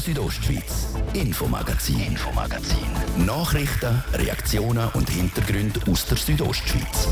Südostschweiz, Infomagazin, Infomagazin. Nachrichten, Reaktionen und Hintergründe aus der Südostschweiz.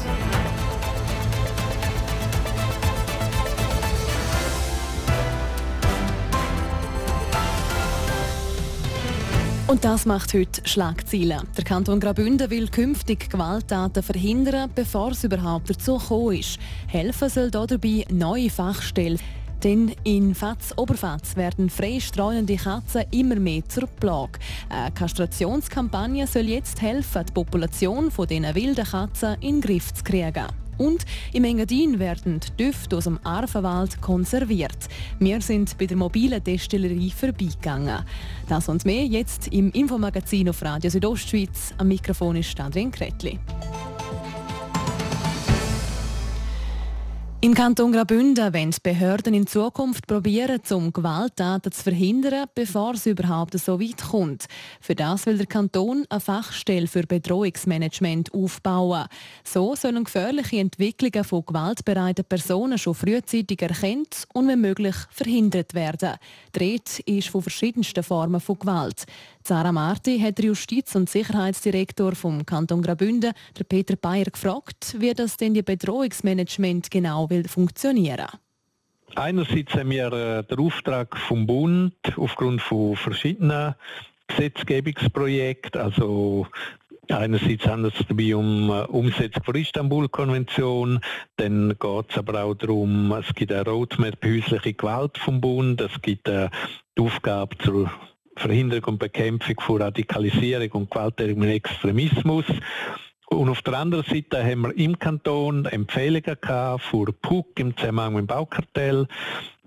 Und das macht heute Schlagzeilen. Der Kanton Graubünden will künftig Gewalttaten verhindern, bevor es überhaupt dazu gekommen ist. Helfen soll dabei neue Fachstellen. Denn in Fatz-Oberfatz werden freistreuende Katzen immer mehr zur Plage. Eine Kastrationskampagne soll jetzt helfen, die Population von diesen wilden Katzen in den Griff zu kriegen. Und im Engadin werden die Düfte aus dem Arfenwald konserviert. Wir sind bei der mobilen Destillerie vorbeigegangen. Das und mehr jetzt im Infomagazin auf Radio Südostschweiz. Am Mikrofon ist Adrian Kretli. Im Kanton Graubünden die Behörden in Zukunft probieren, um Gewalttaten zu verhindern, bevor es überhaupt so weit kommt. Für das will der Kanton eine Fachstelle für Bedrohungsmanagement aufbauen. So sollen gefährliche Entwicklungen von gewaltbereiten Personen schon frühzeitig erkannt und wenn möglich verhindert werden. Die ist von verschiedensten Formen von Gewalt. Sarah Marti hat der Justiz- und Sicherheitsdirektor vom Kanton Graubünden, der Peter Bayer, gefragt, wie das denn die Bedrohungsmanagement genau will funktionieren. Einerseits haben wir äh, den Auftrag vom Bund aufgrund von verschiedenen Gesetzgebungsprojekten, also Einerseits handelt es dabei um äh, Umsetzung der Istanbul-Konvention, dann geht es aber auch darum, es gibt eine Roadmap häusliche Gewalt vom Bund, es gibt äh, die Aufgabe zur Verhinderung und Bekämpfung von Radikalisierung und gewalttätigem Extremismus. Und auf der anderen Seite haben wir im Kanton Empfehlungen gehabt für PUC im Zusammenhang mit dem Baukartell,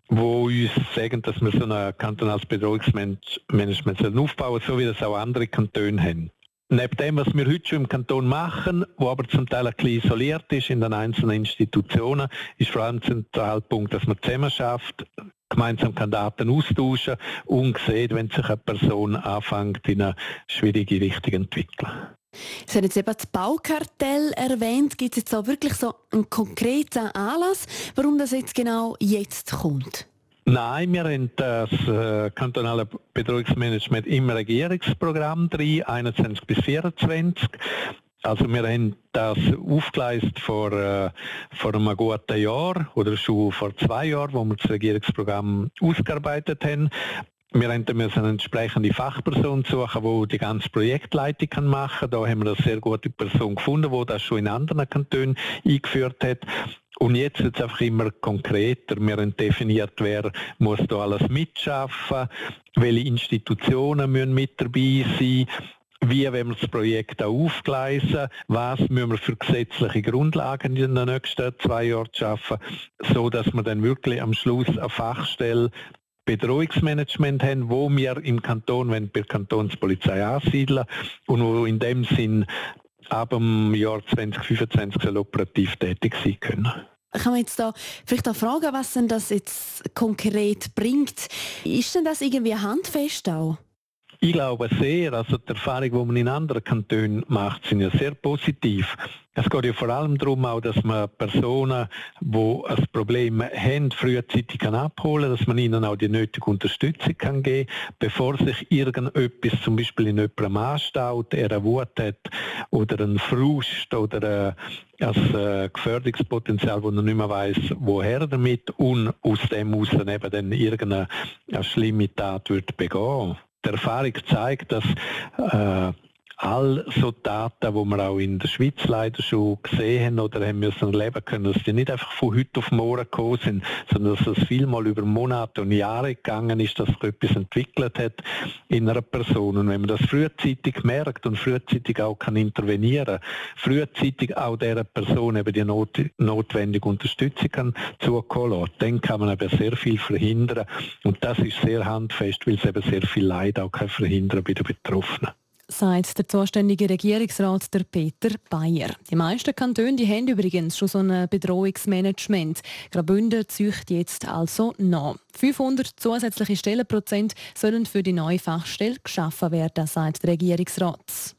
wo uns sagen, dass wir so ein kantonales Bedrohungsmanagement aufbauen so wie das auch andere Kantone haben. Neben dem, was wir heute schon im Kanton machen, wo aber zum Teil ein bisschen isoliert ist in den einzelnen Institutionen, ist vor allem der Zentralpunkt, dass man zusammen schafft, gemeinsam kann Daten austauschen und sieht, wenn sich eine Person anfängt, in eine schwierige Richtung zu entwickeln. Sie haben jetzt eben das Baukartell erwähnt. Gibt es jetzt auch wirklich so einen konkreten Anlass, warum das jetzt genau jetzt kommt? Nein, wir haben das äh, kantonale Bedrohungsmanagement im Regierungsprogramm drin, 21 bis 24. Also wir haben das aufgeleistet vor, äh, vor einem guten Jahr oder schon vor zwei Jahren, wo wir das Regierungsprogramm ausgearbeitet haben. Wir müssen eine entsprechende Fachperson suchen, die die ganze Projektleitung machen kann. Da haben wir eine sehr gute Person gefunden, die das schon in anderen Kantonen eingeführt hat. Und jetzt wird es einfach immer konkreter. Wir haben definiert, wer muss da alles mitschaffen, welche Institutionen müssen mit dabei sein, wie wollen wir das Projekt aufgleisen, was müssen wir für gesetzliche Grundlagen in den nächsten zwei Jahren schaffen, so dass wir dann wirklich am Schluss eine Fachstelle Bedrohungsmanagement haben, wo wir im Kanton, wenn der Kantonspolizei ansiedeln und wo in dem Sinn ab dem Jahr 2025 soll operativ tätig sein können. Kann man jetzt da vielleicht auch fragen, was denn das jetzt konkret bringt? Ist denn das irgendwie handfest auch? Ich glaube sehr, also die Erfahrungen, die man in anderen Kantonen macht, sind ja sehr positiv. Es geht ja vor allem darum, auch, dass man Personen, die ein Problem haben, frühzeitig abholen kann, dass man ihnen auch die nötige Unterstützung kann geben kann, bevor sich irgendetwas zum Beispiel in jemandem anstaut, er eine Wut hat oder einen Frust oder ein äh, Gefährdungspotenzial, wo er nicht mehr weiss, woher damit und aus dem aus dann eben dann irgendeine schlimme Tat wird begehen die Erfahrung zeigt, dass äh, all so Daten, die wir auch in der Schweiz leider schon gesehen haben oder haben müssen erleben können, dass die nicht einfach von heute auf morgen gekommen sind, sondern dass es vielmal über Monate und Jahre gegangen ist, dass sich etwas entwickelt hat in einer Person. Und wenn man das frühzeitig merkt und frühzeitig auch kann intervenieren, frühzeitig auch dieser Person eben die not notwendige Unterstützung kann zukommen dann kann man eben sehr viel verhindern. Und das ist sehr handfest, weil es eben sehr viel Leid auch kann verhindern bei den Betroffenen sagt der zuständige Regierungsrat der Peter Bayer. Die meisten Kantone die haben übrigens schon so ein Bedrohungsmanagement. Graubünden zücht jetzt also nach. 500 zusätzliche Stellenprozent sollen für die neue Fachstelle geschaffen werden, sagt der Regierungsrat.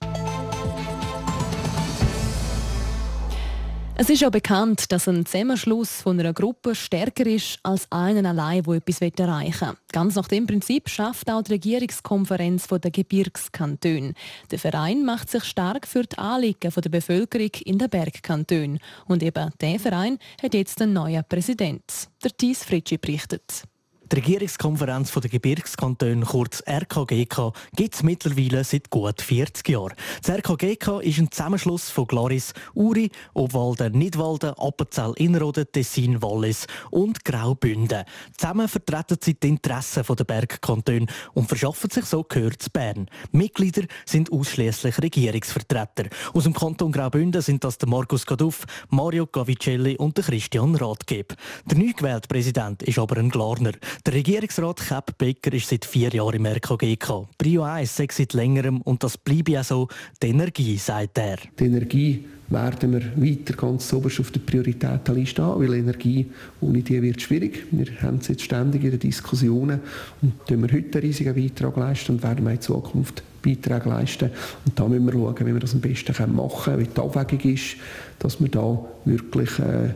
Es ist ja bekannt, dass ein Zusammenschluss von einer Gruppe stärker ist als einen allein, der etwas erreichen will. Ganz nach dem Prinzip schafft auch die Regierungskonferenz der Gebirgskantone. Der Verein macht sich stark für die Anliegen der Bevölkerung in den Bergkantonen. Und eben dieser Verein hat jetzt einen neuen Präsident. Der Thies Fritschi berichtet. Die Regierungskonferenz der Gebirgskantone, kurz RKGK, gibt es mittlerweile seit gut 40 Jahren. Das RKGK ist ein Zusammenschluss von Glaris, Uri, Obwalden, Nidwalden, Appenzell, Innerrhoden, Tessin, Wallis und Graubünden. Zusammen vertreten sie die Interessen der Bergkantone und verschaffen sich so Gehör zu Bern. Mitglieder sind ausschließlich Regierungsvertreter. Aus dem Kanton Graubünden sind das der Markus Gaduff, Mario Gavicelli und der Christian Rathgeb. Der neu gewählte Präsident ist aber ein Glarner. Der Regierungsrat Kepp Becker ist seit vier Jahren im RKGK. Prio 1 sei seit längerem und das bleibe ja so. Die Energie, sagt er. Die Energie werden wir weiter ganz oberst auf der Prioritätenliste haben, weil Energie ohne die wird schwierig. Wir haben es jetzt ständig in den Diskussionen und tun wir heute einen riesigen Beitrag leisten und werden wir in Zukunft Beiträge leisten. Und da müssen wir schauen, wie wir das am besten machen können, wie die Abwägung ist, dass wir da wirklich äh,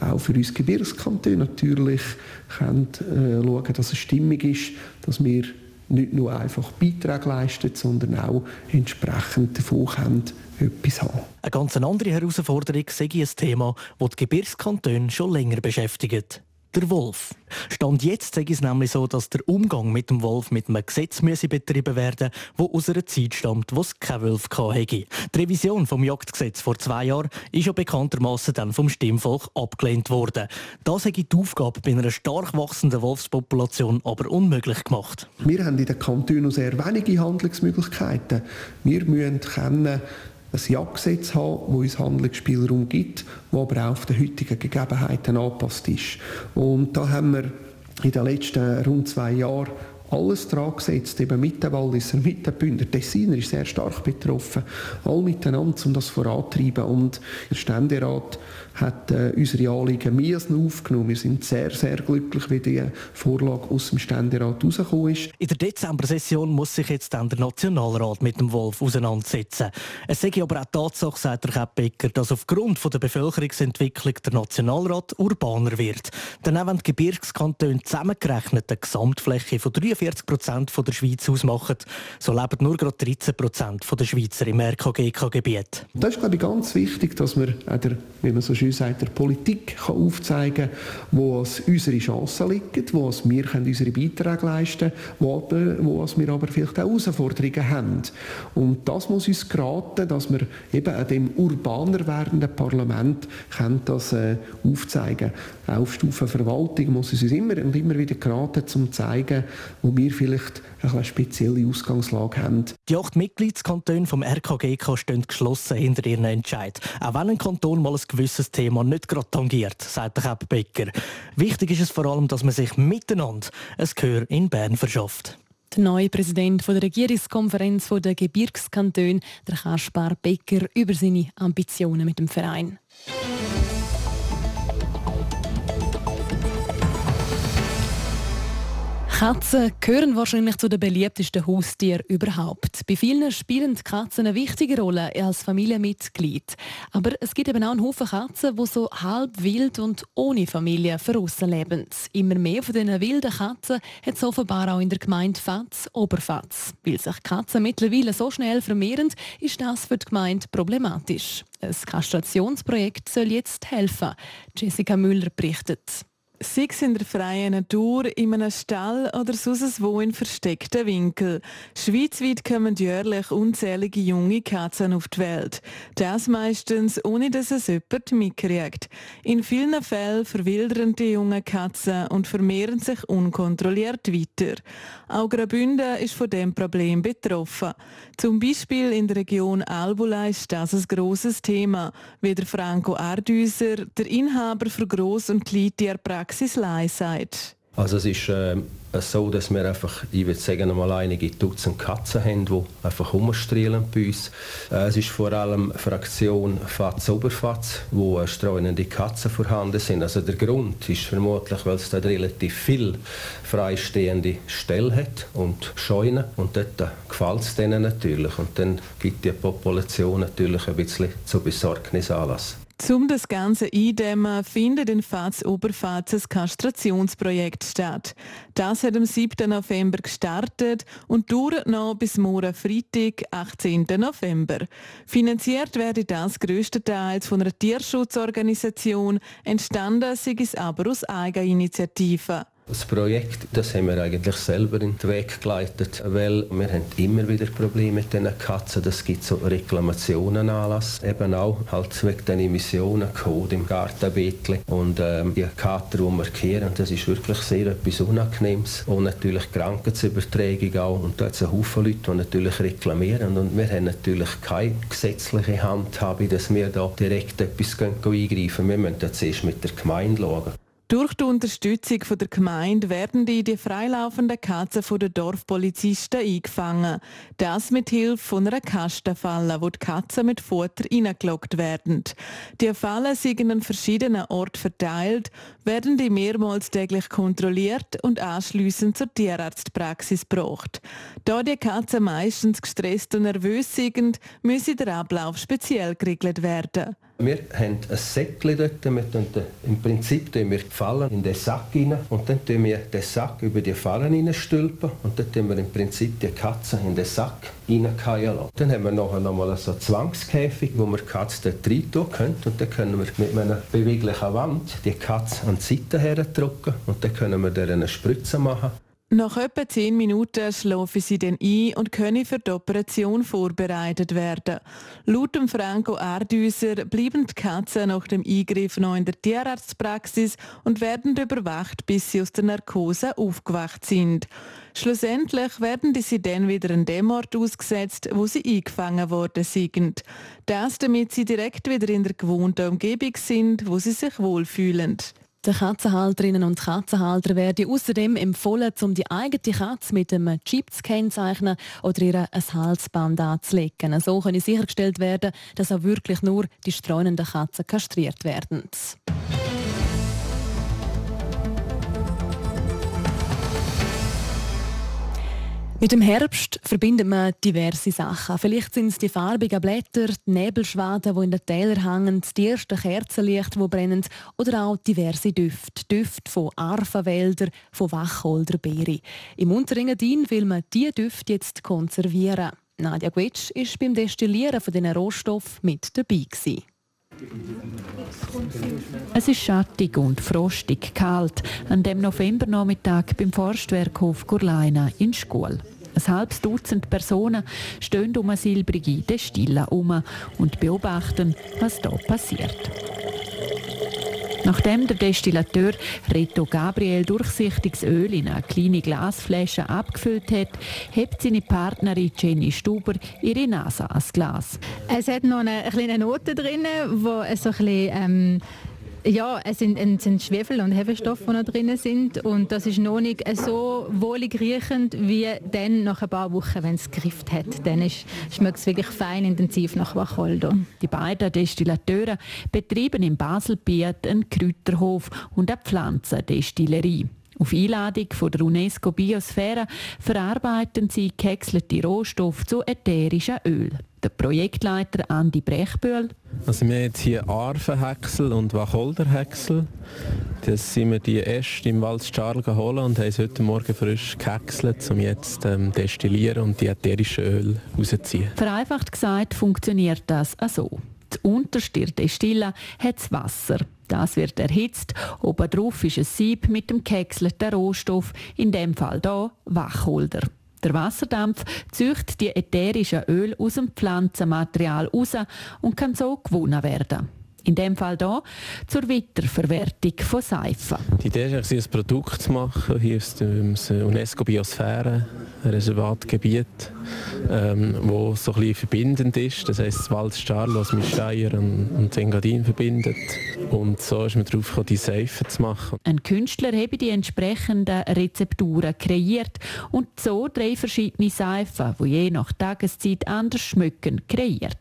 auch für uns Gebirgskantone natürlich können, äh, schauen, dass es stimmig ist, dass wir nicht nur einfach Beiträge leisten, sondern auch entsprechend davon können, etwas haben. Eine ganz andere Herausforderung sei ein Thema, das die Gebirgskantone schon länger beschäftigt der Wolf. Stand jetzt sage es nämlich so, dass der Umgang mit dem Wolf mit einem Gesetz müsse betrieben werden, wo aus einer Zeit stammt, wo es keine Wolf hatte. Die Revision vom Jagdgesetz vor zwei Jahren ist ja bekanntermaßen dann vom Stimmvolk abgelehnt worden. Das hat die Aufgabe bei einer stark wachsenden Wolfspopulation aber unmöglich gemacht. Wir haben in den Kantonen sehr wenige Handlungsmöglichkeiten. Wir müssen können ein Ja-Gesetz haben, das uns Handlungsspielraum gibt, das aber auch auf die heutigen Gegebenheiten angepasst ist. Und da haben wir in den letzten rund zwei Jahren alles dran gesetzt, eben mit den Walliser, mit den Bündner. Tessiner ist sehr stark betroffen. All miteinander, um das vorantreiben. Und der Ständerat hat äh, unsere Anliegen mehr aufgenommen. Wir sind sehr, sehr glücklich, wie die Vorlage aus dem Ständerat rausgekommen ist. In der Dezember-Session muss sich jetzt dann der Nationalrat mit dem Wolf auseinandersetzen. Es sei aber auch Tatsache, sagt der Becker, dass aufgrund von der Bevölkerungsentwicklung der Nationalrat urbaner wird. Denn auch wenn die Gebirgskantone zusammengerechnet eine Gesamtfläche von 43 Prozent der Schweiz ausmachen, so leben nur gerade 13 Prozent der Schweizer im RKGK-Gebiet. Das ist, glaube ich, ganz wichtig, dass wir, wie man so schön sagt, der Politik kann aufzeigen kann, wo unsere Chancen liegen, wo wir unsere Beiträge leisten können, wo, wo wir aber vielleicht auch Herausforderungen haben. Und das muss uns geraten, dass wir eben an dem urbaner werdenden Parlament können das äh, aufzeigen können. Auf Stufe Verwaltung muss es uns immer und immer wieder geraten, um zu zeigen, wo wir vielleicht eine spezielle Ausgangslage haben. Die acht Mitgliedskantone vom RKGK stehen geschlossen hinter ihren Entscheid. Auch wenn ein Kanton mal ein gewisses Thema nicht gerade tangiert, sagt der Becker. Wichtig ist es vor allem, dass man sich miteinander ein Gehör in Bern verschafft. Der neue Präsident der Regierungskonferenz der Gebirgskantone, der Kaspar Becker, über seine Ambitionen mit dem Verein. Katzen gehören wahrscheinlich zu den beliebtesten Haustieren überhaupt. Bei vielen spielen die Katzen eine wichtige Rolle als Familienmitglied. Aber es gibt eben auch einen Haufen Katzen, die so halb wild und ohne Familie verrissen leben. Immer mehr von diesen wilden Katzen hat es offenbar auch in der Gemeinde Fatz Oberfatz. Weil sich Katzen mittlerweile so schnell vermehren, ist das für die Gemeinde problematisch. Ein Kastrationsprojekt soll jetzt helfen. Jessica Müller berichtet. Sei es in der freien Natur, in einem Stall oder sonst wo in versteckten Winkel. Schweizweit kommen jährlich unzählige junge Katzen auf die Welt. Das meistens, ohne dass es jemand mitkriegt. In vielen Fällen verwildern die jungen Katzen und vermehren sich unkontrolliert weiter. Auch Graubünden ist von dem Problem betroffen. Zum Beispiel in der Region Albula ist das ein grosses Thema, wie der Franco Ardüser, der Inhaber für Gross- und Kleintierpraxis Praxis Lei sagt? Also es ist äh, so, dass wir einfach, ich würde sagen, mal einige Dutzend Katzen haben, die einfach rumstrahlen bei uns. Äh, es ist vor allem Fraktion Fatz-Oberfatz, wo äh, streunende Katzen vorhanden sind. Also der Grund ist vermutlich, weil es dort relativ viel freistehende Ställe hat und Scheunen und dort äh, gefällt es denen natürlich und dann gibt die Population natürlich ein bisschen zu Besorgnis Anlass. Um das Ganze eindämmen, findet in Faz Oberfaz ein Kastrationsprojekt statt. Das hat am 7. November gestartet und dauert noch bis morgen Freitag, 18. November. Finanziert werde das größtenteils von einer Tierschutzorganisation, entstanden sei es aber aus Eigeninitiative. Das Projekt, das haben wir eigentlich selber in den Weg geleitet, weil wir haben immer wieder Probleme mit diesen Katzen. Das gibt so Reklamationen Anlass, eben auch halt wegen den Emissionen, Code im Gartenbeetli und ähm, die Kater, die wir kehren, das ist wirklich sehr etwas Unangenehmes und natürlich Krankheitsübertragung auch und da hat es einen Haufen Leute, die natürlich reklamieren und wir haben natürlich keine gesetzliche Handhabe, dass wir da direkt etwas eingreifen. Wir müssen jetzt erst mit der Gemeinde schauen. Durch die Unterstützung der Gemeinde werden die, die freilaufenden Katzen von den Dorfpolizisten eingefangen. Das mit Hilfe von einer Kastenfalle, wo die Katzen mit Futter hineingelockt werden. Die Fallen sind an verschiedenen Orten verteilt, werden die mehrmals täglich kontrolliert und anschließend zur Tierarztpraxis gebracht. Da die Katzen meistens gestresst und nervös sind, müsse der Ablauf speziell geregelt werden. Wir haben ein Säckchen dort. Wir Im Prinzip tun wir die Fallen in den Sack rein und dann tun wir den Sack über die Fallen hineinstülpen und dann tun wir im Prinzip die Katzen in den Sack lassen. Dann haben wir nachher noch mal so einen Zwangskäfig, wo wir die Katze dort rein tun können und dann können wir mit einer beweglichen Wand die Katze an die Seite herdrücken und dann können wir der eine Spritze machen. Nach etwa 10 Minuten schlafen sie dann ein und können für die Operation vorbereitet werden. Laut dem Franco Ardüser bleiben die Katzen nach dem Eingriff noch in der Tierarztpraxis und werden überwacht, bis sie aus der Narkose aufgewacht sind. Schlussendlich werden sie dann wieder an dem Ort ausgesetzt, wo sie eingefangen worden sind. Das, damit sie direkt wieder in der gewohnten Umgebung sind, wo sie sich wohlfühlen. Den Katzenhalterinnen und Katzenhalter werden außerdem empfohlen, um die eigene Katze mit einem Chip zu kennzeichnen oder ihr ein Halsband anzulegen. So kann sichergestellt werden, dass auch wirklich nur die streunenden Katzen kastriert werden. Mit dem Herbst verbinden wir diverse Sachen. Vielleicht sind es die farbigen Blätter, die Nebelschwaden, die in den Tälern hängen, die ersten Kerzenlichter, die brennen oder auch diverse Düfte. Düfte von Arfenwäldern, von Wacholderbeeren. Im Unterengadin will man diese Düfte jetzt konservieren. Nadja Gwitsch war beim Destillieren von diesen Rohstoffen mit dabei. Gewesen. Es ist schattig und frostig kalt an dem Novembernachmittag beim Forstwerkhof Gurleina in Schkuhl. Ein halbes Dutzend Personen stehen um eine silbrige Destille herum und beobachten, was hier passiert. Nachdem der Destillateur Reto Gabriel durchsichtiges Öl in eine kleine Glasflasche abgefüllt hat, hebt seine Partnerin Jenny Stuber ihre Nase ans Glas. Es hat noch eine kleine Note drin, wo so ein bisschen, ähm ja, es sind, es sind Schwefel und Hefestoffe, die noch drin sind und das ist noch nicht so wohlig riechend wie dann nach ein paar Wochen, wenn es gegriffen hat. Dann schmeckt es wirklich fein intensiv nach Wacholder. Die beiden Destillateure betreiben in Baselbiet einen Kräuterhof und eine Pflanzendestillerie. Auf Einladung von der UNESCO Biosphäre verarbeiten sie gehäckselte Rohstoffe zu ätherischen Öl. Der Projektleiter Andi Brechbühl. Also wir haben jetzt hier Arfenhäcksel und Wacholderhäcksel. Das sind wir die erst im Waldstadl geholt und haben es heute Morgen frisch gehäckselt, um jetzt ähm, destillieren und die ätherischen Öl rauszuziehen. Vereinfacht gesagt funktioniert das so. Die unterste Destille hat das Wasser. Das wird erhitzt. Oben drauf ist ein Sieb mit dem gehäckselten Rohstoff, in dem Fall hier Wacholder. Der Wasserdampf züchtet die ätherischen Öl aus dem Pflanzenmaterial raus und kann so gewonnen werden. In dem Fall hier zur Weiterverwertung von Seifen. Die Idee ist, ein Produkt zu machen. Hier ist das UNESCO Biosphäre Reservatgebiet, ähm, wo so ein bisschen verbindend ist. Das heisst, das Waldstadl, was mit Steyr und, und Engadin verbindet. Und so ist man darauf gekommen, die Seifen zu machen. Ein Künstler habe die entsprechenden Rezepturen kreiert und so drei verschiedene Seifen, die je nach Tageszeit anders schmücken, kreiert.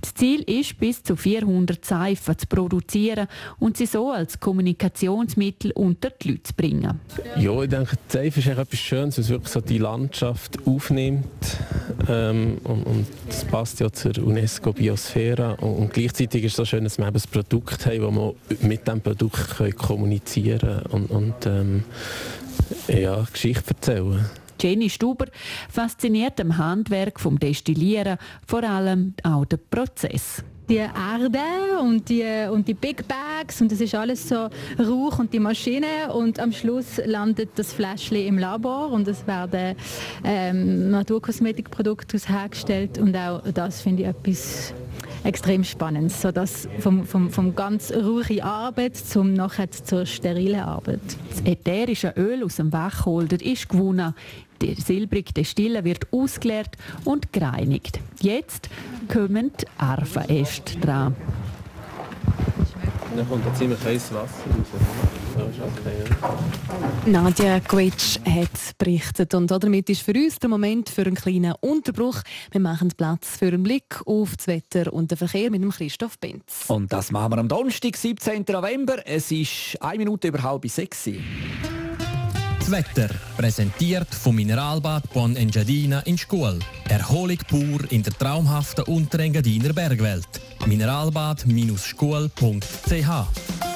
Das Ziel ist, bis zu 400 Seifen zu produzieren und sie so als Kommunikationsmittel unter die Leute zu bringen. Ja, ich denke, die Seife ist etwas Schönes, was wirklich so die Landschaft aufnimmt. Ähm, und, und, das passt ja zur UNESCO-Biosphäre. Und, und, gleichzeitig ist es so schön, dass wir ein Produkt haben, das man mit diesem Produkt kommunizieren und, und ähm, ja, Geschichte erzählen Jenny Stuber fasziniert am Handwerk vom Destillieren, vor allem auch der Prozess. Die Erde und die, und die Big Bags und das ist alles so Rauch und die Maschine und am Schluss landet das Fläschchen im Labor und es werden ähm, Naturkosmetikprodukte hergestellt und auch das finde ich etwas extrem spannend. So das vom, vom, vom ganz ruhigen Arbeit zum nachher zur sterilen Arbeit. Das ätherische Öl aus dem Wachholder ist gewonnen. Der silbrige Stille wird ausgeleert und gereinigt. Jetzt kommen die Arfenäste dran. Dann kommt ein ziemlich heißes Wasser raus. Okay, Nadja Gwitsch hat berichtet und damit ist für uns der Moment für einen kleinen Unterbruch. Wir machen Platz für einen Blick auf das Wetter und den Verkehr mit dem Christoph Benz. Und das machen wir am Donnerstag, 17. November. Es ist eine Minute über halb sechs. Das Wetter, präsentiert vom Mineralbad Bon Engadina in Schkuhl. Erholung pur in der traumhaften Unterengadiner Bergwelt. Mineralbad-schkuhl.ch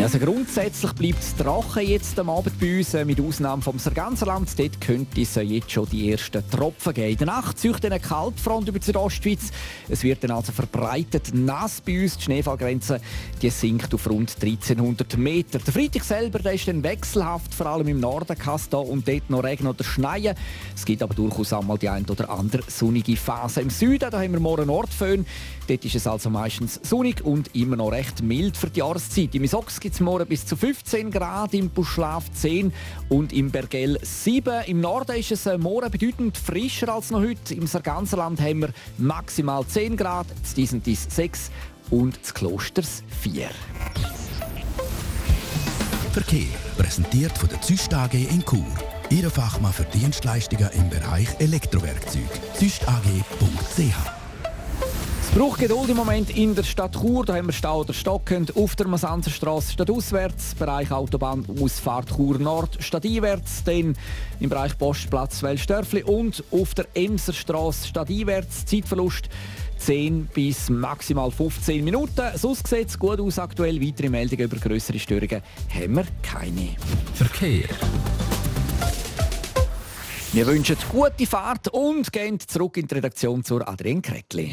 also grundsätzlich bleibt es trocken jetzt am Abend bei uns, äh, mit Ausnahme vom Sarganserland. Dort könnte es jetzt schon die ersten Tropfen geben. In der Nacht zieht eine Kaltfront über die Südostschweiz. Es wird dann also verbreitet nass bei uns. Die Schneefallgrenze die sinkt auf rund 1300 Meter. Der Freitag selber der ist dann wechselhaft, vor allem im Norden kann es und dort noch Regen oder Schneien. Es gibt aber durchaus einmal die ein oder andere sonnige Phase. Im Süden da haben wir morgen Nordföhn. Dort ist es also meistens sonnig und immer noch recht mild für die Jahreszeit. Im Isox gibt es morgen bis zu 15 Grad, im Buschlaf 10 und im Bergell 7. Im Norden ist es äh, morgen bedeutend frischer als noch heute. Im Sarganserland haben wir maximal 10 Grad, das Diesentis 6 und das Klosters 4. Verkehr präsentiert von der Züst AG in Chur. Ihre Fachmann für Dienstleistungen im Bereich Elektrowerkzeug. züstag.ch braucht Geduld im Moment in der Stadt Chur. Da haben wir Stau oder stockend auf der Masanzerstraße stadtauswärts, Bereich Autobahn Ausfahrt Chur Nord stadteinwärts, dann im Bereich Postplatz Wellstörfli und auf der Emserstraße stadteinwärts. Zeitverlust 10 bis maximal 15 Minuten. Sonst sieht es gut aus aktuell. Weitere Meldungen über größere Störungen haben wir keine. Verkehr. Wir wünschen gute Fahrt und gehen zurück in die Redaktion zur Adrienne Kretli.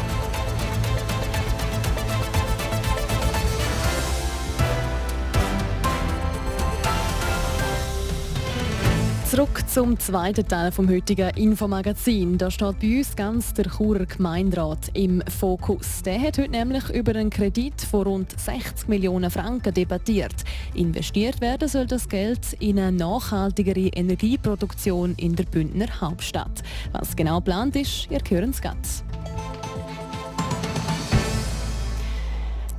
Zurück zum zweiten Teil vom heutigen Infomagazin. Da steht bei uns ganz der Churer Gemeinderat im Fokus. Der hat heute nämlich über einen Kredit von rund 60 Millionen Franken debattiert. Investiert werden soll das Geld in eine nachhaltigere Energieproduktion in der Bündner Hauptstadt. Was genau geplant ist, ihr hören es ganz.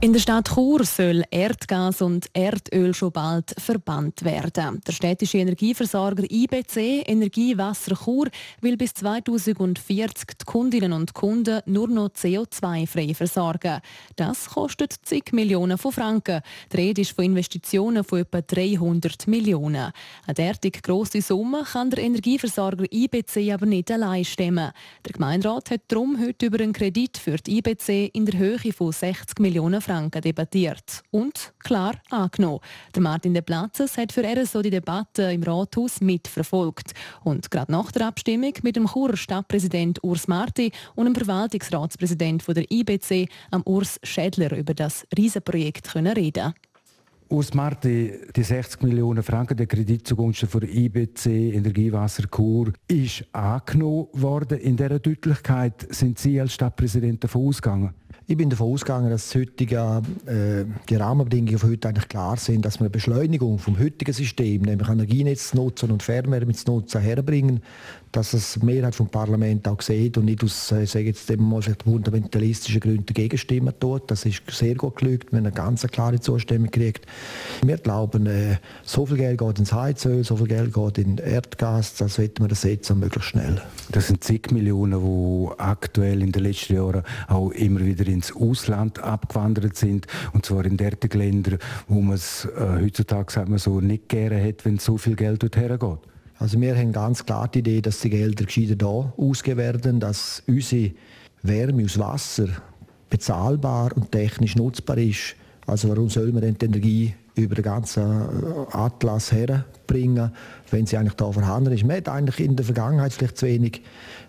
In der Stadt Chur soll Erdgas und Erdöl schon bald verbannt werden. Der städtische Energieversorger IBC Energiewasser Chur will bis 2040 die Kundinnen und Kunden nur noch CO2-frei versorgen. Das kostet zig Millionen von Franken. Die Rede ist von Investitionen von etwa 300 Millionen. Eine derartig grosse Summe kann der Energieversorger IBC aber nicht allein stemmen. Der Gemeinderat hat darum heute über einen Kredit für die IBC in der Höhe von 60 Millionen Franken Franken debattiert und klar angenommen. Der Martin de Platzes hat für RSO die Debatte im Rathaus mitverfolgt. Und gerade nach der Abstimmung mit dem Churer Stadtpräsident Urs Marti und dem Verwaltungsratspräsident der IBC, am Urs Schädler, über das Riesenprojekt reden Urs Marti, die 60 Millionen Franken der Kredit zugunsten von IBC Energiewasser Chur ist angenommen worden. In dieser Deutlichkeit sind Sie als Stadtpräsident davon ausgegangen? Ich bin davon ausgegangen, dass heutige, äh, die Rahmenbedingungen von heute eigentlich klar sind, dass wir eine Beschleunigung vom heutigen System, nämlich Energienetz nutzen und Fernwärme zu nutzen, herbringen, dass das die Mehrheit vom Parlament auch sieht und nicht aus, äh, sage jetzt mal vielleicht fundamentalistischen Gründen dagegen stimmen tut. Das ist sehr gut. Wir haben eine ganz klare Zustimmung gekriegt. Wir glauben, äh, so viel Geld geht ins Heizöl, so viel Geld geht in Erdgas, das sollten wir ersetzen, möglichst schnell. Das sind zig Millionen, die aktuell in den letzten Jahren auch immer wieder ins Ausland abgewandert sind. Und zwar in derartigen Ländern, wo man es äh, heutzutage sagt man so, nicht gerne hat, wenn so viel Geld dorthin geht. Also wir haben ganz klar die Idee, dass die Gelder gescheiter ausgegeben werden, dass unsere Wärme aus Wasser bezahlbar und technisch nutzbar ist. Also warum soll man denn die Energie über den ganzen äh, Atlas herbringen, wenn sie eigentlich da vorhanden ist? Man hat eigentlich in der Vergangenheit vielleicht zu wenig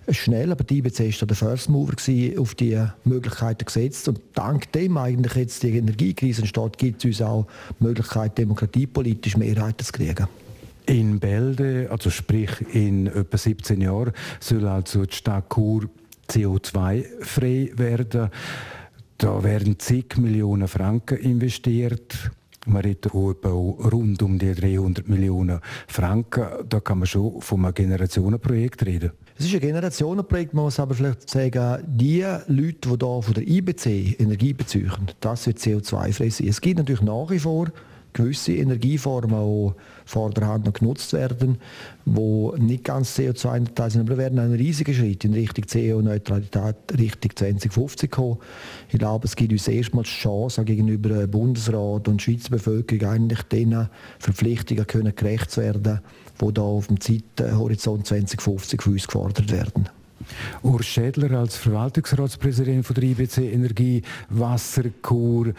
schnell, aber die IBC war der First Mover gewesen, auf die Möglichkeiten gesetzt und dank dem eigentlich jetzt die Energiekrise entsteht, gibt es uns auch die Möglichkeit, demokratiepolitisch Mehrheiten zu kriegen. In Bälde, also sprich in etwa 17 Jahren, soll also die Stadt Chur CO2-frei werden. Da werden zig Millionen Franken investiert. Man redet etwa rund um die 300 Millionen Franken. Da kann man schon von einem Generationenprojekt reden. Es ist ein Generationenprojekt, man muss aber vielleicht sagen, die Leute, die hier von der IBC Energie beziehen, das wird CO2-frei sein. Es gibt natürlich nach wie vor gewisse Energieformen, die vorderhand noch genutzt werden, die nicht ganz CO2-neutral sind, aber werden einen riesigen Schritt in Richtung CO-Neutralität Richtung 2050 kommen. Ich glaube, es gibt uns erstmals die Chance, gegenüber Bundesrat und Schweizer Bevölkerung eigentlich den Verpflichtungen gerecht zu werden, die da auf dem Zeithorizont 2050 für uns gefordert werden. Urs Schädler als Verwaltungsratspräsident von der IBC Energie Wasserkur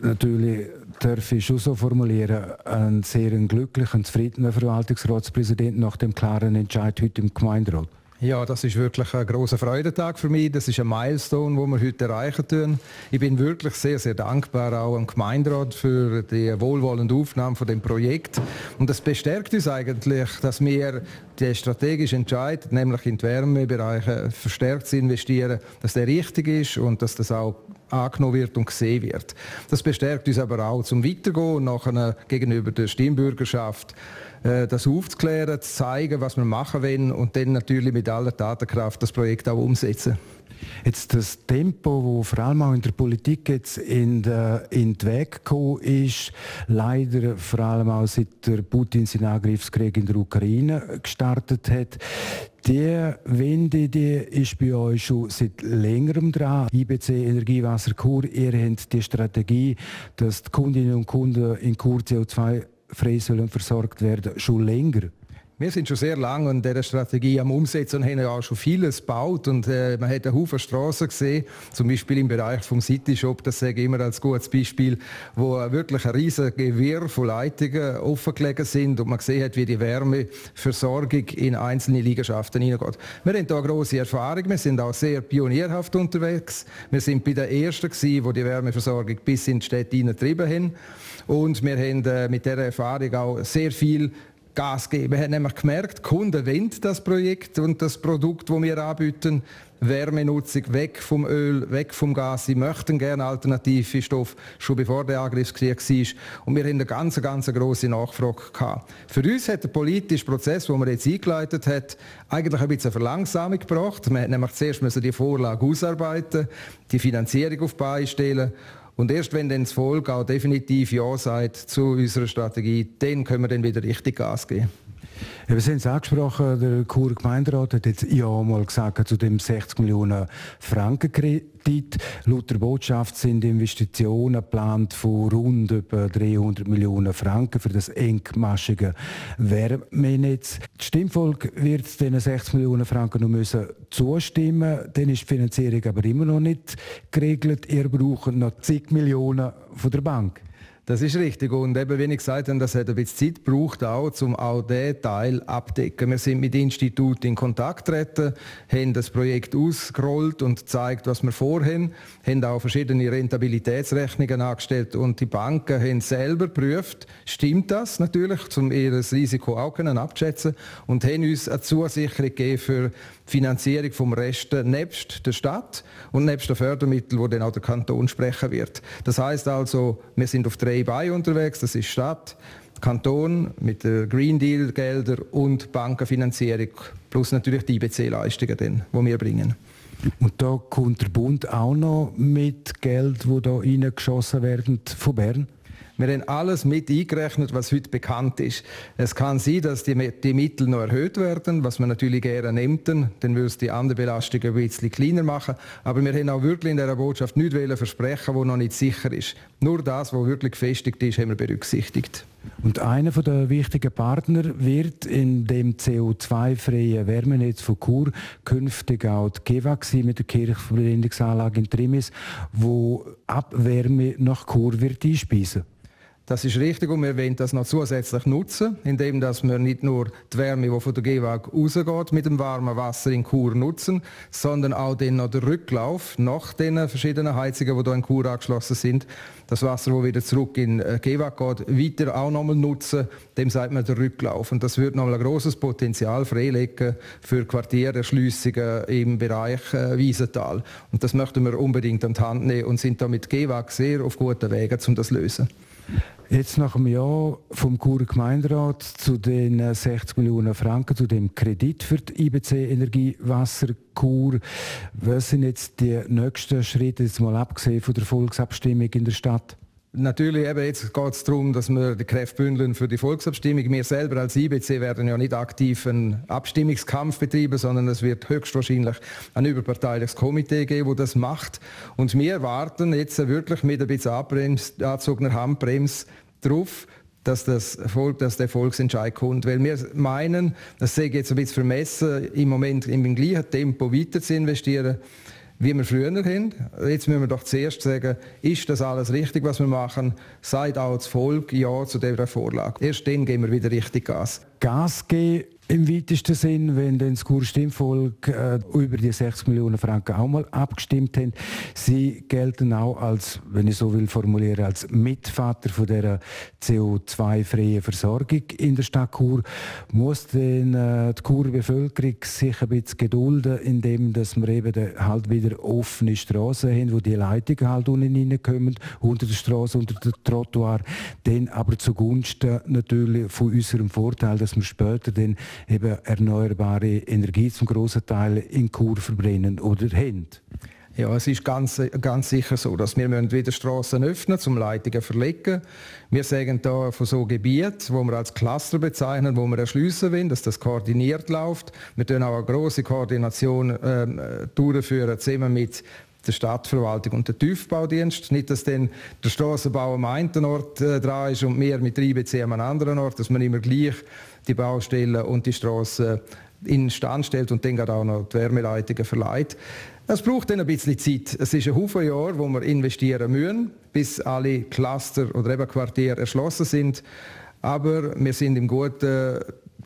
natürlich darf ich schon so formulieren, einen sehr glücklichen, zufriedenen Verwaltungsratspräsident nach dem klaren Entscheid heute im Gemeinderat. Ja, das ist wirklich ein großer Freudentag für mich. Das ist ein Milestone, wo wir heute erreichen tun. Ich bin wirklich sehr, sehr dankbar auch am Gemeinderat für die wohlwollende Aufnahme von dem Projekt. Und das bestärkt uns eigentlich, dass wir den strategischen Entscheid, nämlich in die Wärmebereiche verstärkt zu investieren, dass der richtig ist und dass das auch angenommen wird und gesehen wird. Das bestärkt uns aber auch zum Weitergehen nachher gegenüber der Stimmbürgerschaft das aufzuklären, zu zeigen, was wir machen wollen und dann natürlich mit aller Tatenkraft das Projekt auch umsetzen. Jetzt das Tempo, wo vor allem auch in der Politik jetzt in, der, in den Weg gekommen ist, leider vor allem auch seit der Putin seinen Angriffskrieg in der Ukraine gestartet hat, die Wende die ist bei euch schon seit längerem dran. IBC Energiewasser Kur, ihr habt die Strategie, dass die Kundinnen und Kunden in Kur CO2 frei sollen versorgt werden, schon länger. Wir sind schon sehr lange an dieser Strategie am Umsetzen und haben ja auch schon vieles gebaut. Und äh, man hat einen Haufen Straßen gesehen, zum Beispiel im Bereich vom City Shop, das sage ich immer als gutes Beispiel, wo wirklich ein riesiges Gewirr von Leitungen offengelegt sind und man gesehen hat, wie die Wärmeversorgung in einzelne Liegenschaften hineingeht. Wir haben hier grosse Erfahrung, wir sind auch sehr pionierhaft unterwegs. Wir sind bei den Ersten gewesen, die die Wärmeversorgung bis in die Städte hineingetrieben haben. Und wir haben äh, mit dieser Erfahrung auch sehr viel Gas geben. Wir haben nämlich gemerkt, die Kunden wollen das Projekt und das Produkt, das wir anbieten, Wärmenutzung weg vom Öl, weg vom Gas. Sie möchten gerne alternative Stoffe, schon bevor der Angriffskrieg war. Und wir haben eine ganz, ganz grosse Nachfrage gehabt. Für uns hat der politische Prozess, den man jetzt eingeleitet hat, eigentlich ein bisschen Verlangsamung gebracht. Man hat nämlich zuerst die Vorlage ausarbeiten, die Finanzierung auf die Beine stellen und erst wenn dann das Volk auch definitiv Ja sagt zu unserer Strategie, dann können wir dann wieder richtig Gas geben. Ja, wir haben es angesprochen, der Churer Gemeinderat hat jetzt ja mal gesagt zu dem 60 Millionen Franken Kredit. Laut der Botschaft sind Investitionen geplant von rund etwa 300 Millionen Franken für das engmaschige Wärmenetz. Das Stimmvolk wird diesen 60 Millionen Franken noch müssen zustimmen. Dann ist die Finanzierung aber immer noch nicht geregelt. Ihr braucht noch zig Millionen von der Bank. Das ist richtig. Und eben, wie ich gesagt habe, das hat ein bisschen Zeit gebraucht, auch, um auch diesen Teil abdecken. Wir sind mit Instituten in Kontakt getreten, haben das Projekt ausgerollt und gezeigt, was wir vorhaben, haben auch verschiedene Rentabilitätsrechnungen angestellt und die Banken haben selber geprüft, stimmt das natürlich, um ihr Risiko auch können abschätzen und haben uns eine Zusicherung gegeben für Finanzierung vom Rest nebst der Stadt und nebst den Fördermitteln, wo dann auch der Kanton sprechen wird. Das heißt also, wir sind auf drei Beinen unterwegs. Das ist Stadt, Kanton mit Green Deal Gelder und Bankenfinanzierung plus natürlich die IBC-Leistungen, die wir bringen. Und da kommt der Bund auch noch mit Geld, wo da reingeschossen werden von Bern? Wir haben alles mit eingerechnet, was heute bekannt ist. Es kann sein, dass die, die Mittel noch erhöht werden, was man natürlich gerne nimmt, dann würde es die andere Belastung ein bisschen kleiner machen. Aber wir haben auch wirklich in dieser Botschaft nichts versprechen, wo noch nicht sicher ist. Nur das, was wirklich gefestigt ist, haben wir berücksichtigt. Und einer der wichtigen Partner wird in dem CO2-freien Wärmenetz von Chur künftig auch die GEWA mit der Kirchverbindungsanlage in Trimis, wo Abwärme nach Chur wird einspeisen das ist richtig und wir wollen das noch zusätzlich nutzen, indem dass wir nicht nur die Wärme, die von der GEWAG rausgeht, mit dem warmen Wasser in Chur nutzen, sondern auch den noch den Rücklauf nach den verschiedenen Heizungen, die hier in Chur angeschlossen sind, das Wasser, das wieder zurück in äh, GEWAG geht, weiter auch nochmal nutzen. Dem sagt man der Rücklauf. Und das wird nochmal ein großes Potenzial freilegen für Quartiererschliessungen im Bereich äh, Wiesental. Und das möchten wir unbedingt an die Hand nehmen und sind damit GEWAG sehr auf guten Wegen, um das zu lösen. Jetzt nach einem Jahr vom Churer Gemeinderat zu den 60 Millionen Franken, zu dem Kredit für die IBC Energiewasserkur. Was sind jetzt die nächsten Schritte, jetzt mal abgesehen von der Volksabstimmung in der Stadt? Natürlich, geht es darum, dass wir die Kräfte bündeln für die Volksabstimmung. Wir selber als IBC werden ja nicht aktiv einen Abstimmungskampf betreiben, sondern es wird höchstwahrscheinlich ein überparteiliches Komitee geben, das das macht. Und wir warten jetzt wirklich mit ein bisschen angezogener Handbremse darauf, dass, das Volk, dass der Volksentscheid kommt. Weil wir meinen, das sehe ich jetzt ein bisschen vermessen, im Moment im gleichen Tempo weiter zu investieren wie wir früher haben. Jetzt müssen wir doch zuerst sagen, ist das alles richtig, was wir machen? Seid auch das Volk Ja zu dieser Vorlage. Erst dann gehen wir wieder richtig Gas. Gas geben im weitesten Sinn, wenn dann das Kurstimmvolk äh, über die 60 Millionen Franken auch mal abgestimmt haben. Sie gelten auch als, wenn ich so will formulieren, als Mitvater von der CO2-freien Versorgung in der Stadt Chur. Muss denn äh, die Churer Bevölkerung sich ein bisschen gedulden, indem dass wir eben halt wieder offene Straßen haben, wo die Leitungen halt unten reinkommen, unter der Straße, unter dem Trottoir, dann aber zugunsten natürlich von unserem Vorteil, dass wir später dann eben erneuerbare Energie zum grossen Teil in Kur verbrennen oder haben. Ja, es ist ganz, ganz sicher so, dass wir wieder Straßen öffnen, zum Leitungen verlegen. Wir sagen da von so Gebieten, wo wir als Cluster bezeichnen, wo wir erschliessen wollen, dass das koordiniert läuft. Wir tun auch eine große Koordination äh, durchführen, zusammen mit der Stadtverwaltung und der Tiefbaudienst. Nicht, dass dann der Straßenbau am einen Ort äh, dran ist und wir mit IBC am anderen Ort, dass man immer gleich die Baustellen und die Straßen in Stand stellt und dann auch noch die Wärmeleitungen verleiht. Es braucht dann ein bisschen Zeit. Es ist ein Haufen Jahr, wo wir investieren müssen, bis alle Cluster oder eben Quartiere erschlossen sind. Aber wir sind im guten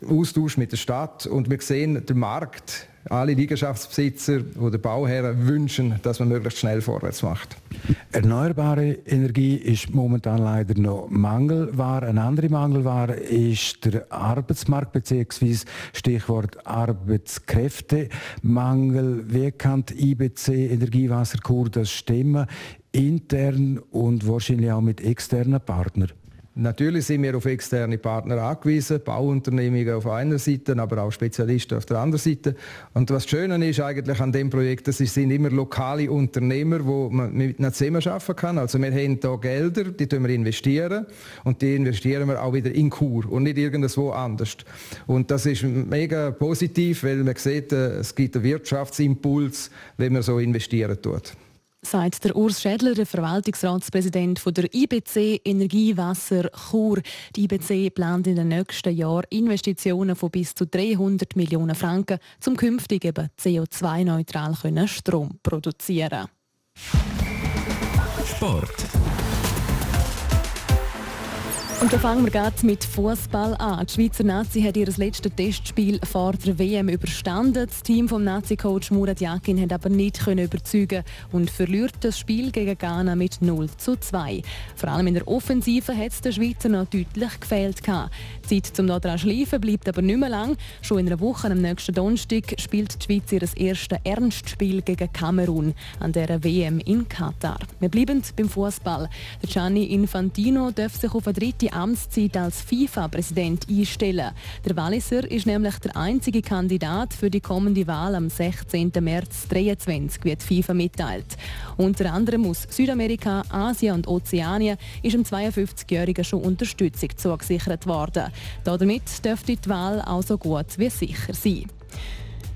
Austausch mit der Stadt und wir sehen, der Markt alle Liegenschaftsbesitzer oder Bauherren wünschen, dass man möglichst schnell vorwärts macht. Erneuerbare Energie ist momentan leider noch Mangelware. Eine andere Mangelware ist der Arbeitsmarkt bzw. Stichwort Arbeitskräftemangel. Wie kann die IBC Energiewasserkur das stemmen? Intern und wahrscheinlich auch mit externen Partnern? Natürlich sind wir auf externe Partner angewiesen, Bauunternehmungen auf einer Seite, aber auch Spezialisten auf der anderen Seite. Und was Schöne ist eigentlich an dem Projekt, das sind immer lokale Unternehmer, wo man mit ihnen zusammenarbeiten kann. Also wir haben hier Gelder, die wir investieren und die investieren wir auch wieder in Kur und nicht irgendwo anders. Und das ist mega positiv, weil man sieht, äh, es gibt einen Wirtschaftsimpuls, wenn man so investieren tut sagt der Urs Schädler, der Verwaltungsratspräsident von der IBC Energiewasser Chur. Die IBC plant in den nächsten Jahren Investitionen von bis zu 300 Millionen Franken, um künftig eben CO2-neutral Strom produzieren. Sport. Und da fangen wir gerade mit Fußball an. Die Schweizer Nazi hat ihr letztes Testspiel vor der WM überstanden. Das Team vom Nazi-Coach Murat Yakin hat aber nicht überzeugen und verliert das Spiel gegen Ghana mit 0 zu 2. Vor allem in der Offensive hat es den Schweizer noch deutlich gefehlt. Die Zeit zum daran schleifen bleibt aber nicht mehr lang. Schon in einer Woche am nächsten Donnerstag spielt die Schweiz ihr erstes Ernstspiel gegen Kamerun an der WM in Katar. Wir bleiben beim Fußball. Gianni Infantino darf sich auf eine dritte die Amtszeit als FIFA-Präsident einstellen. Der Walliser ist nämlich der einzige Kandidat für die kommende Wahl am 16. März 2023, wird FIFA mitteilt. Unter anderem aus Südamerika, Asien und Ozeanien ist dem 52-Jährigen schon Unterstützung zugesichert worden. Damit dürfte die Wahl auch so gut wie sicher sein.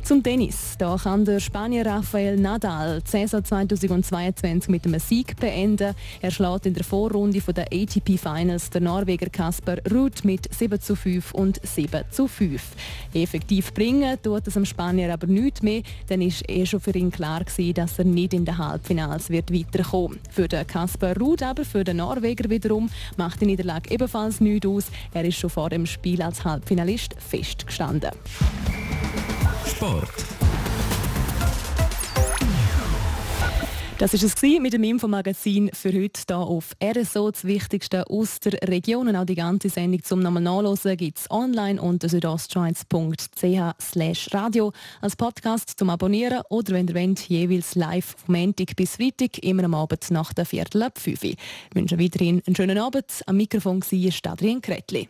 Zum Tennis. Da kann der Spanier Rafael Nadal die Saison 2022 mit einem Sieg beenden. Er schlägt in der Vorrunde der ATP Finals der Norweger Kasper Ruud mit 7 zu 5 und 7 zu 5. Effektiv bringen tut es dem Spanier aber nichts mehr, denn ist eh schon für ihn klar gewesen, dass er nicht in den Halbfinals wird weiterkommen. Für den Kasper Ruud aber für den Norweger wiederum macht die Niederlage ebenfalls nichts aus. Er ist schon vor dem Spiel als Halbfinalist festgestanden. Sport. Das ist es mit dem Infomagazin für heute hier auf RSO. Das Wichtigste aus der Region und auch die ganze Sendung zum nochmal nachlesen gibt es online unter südostschweiz.ch radio als Podcast zum Abonnieren oder wenn ihr wollt, jeweils live vom Montag bis Freitag, immer am Abend nach der Viertel ab 5 Ich wünsche weiterhin einen schönen Abend. Am Mikrofon war Adrian Kretli.